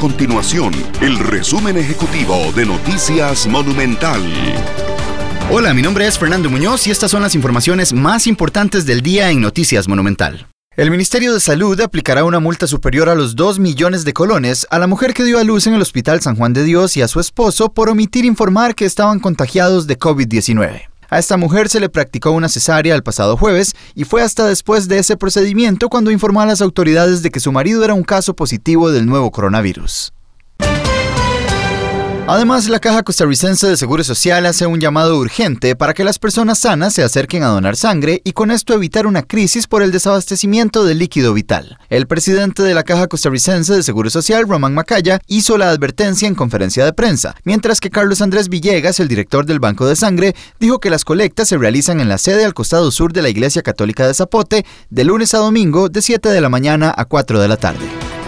continuación el resumen ejecutivo de Noticias Monumental. Hola, mi nombre es Fernando Muñoz y estas son las informaciones más importantes del día en Noticias Monumental. El Ministerio de Salud aplicará una multa superior a los 2 millones de colones a la mujer que dio a luz en el Hospital San Juan de Dios y a su esposo por omitir informar que estaban contagiados de COVID-19. A esta mujer se le practicó una cesárea el pasado jueves y fue hasta después de ese procedimiento cuando informó a las autoridades de que su marido era un caso positivo del nuevo coronavirus. Además, la Caja Costarricense de Seguro Social hace un llamado urgente para que las personas sanas se acerquen a donar sangre y con esto evitar una crisis por el desabastecimiento del líquido vital. El presidente de la Caja Costarricense de Seguro Social, Román Macaya, hizo la advertencia en conferencia de prensa, mientras que Carlos Andrés Villegas, el director del Banco de Sangre, dijo que las colectas se realizan en la sede al costado sur de la Iglesia Católica de Zapote de lunes a domingo de 7 de la mañana a 4 de la tarde.